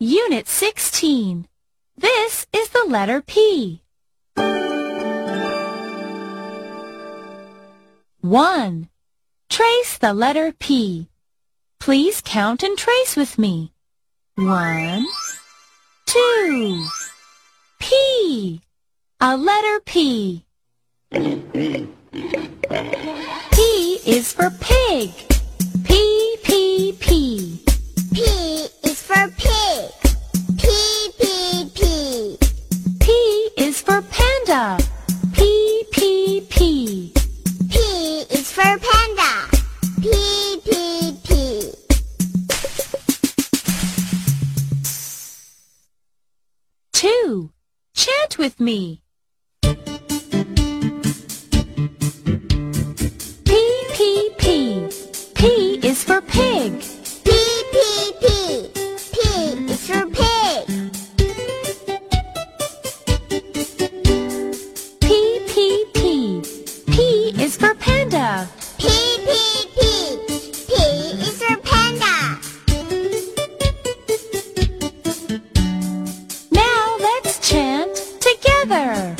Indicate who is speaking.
Speaker 1: Unit 16. This is the letter P. 1. Trace the letter P. Please count and trace with me. 1, 2. P. A letter P. P is for pig. Panda. P, P, P.
Speaker 2: P is for panda. P, P, P.
Speaker 1: Two. Chant with me. P, P, P. P is for pig. together.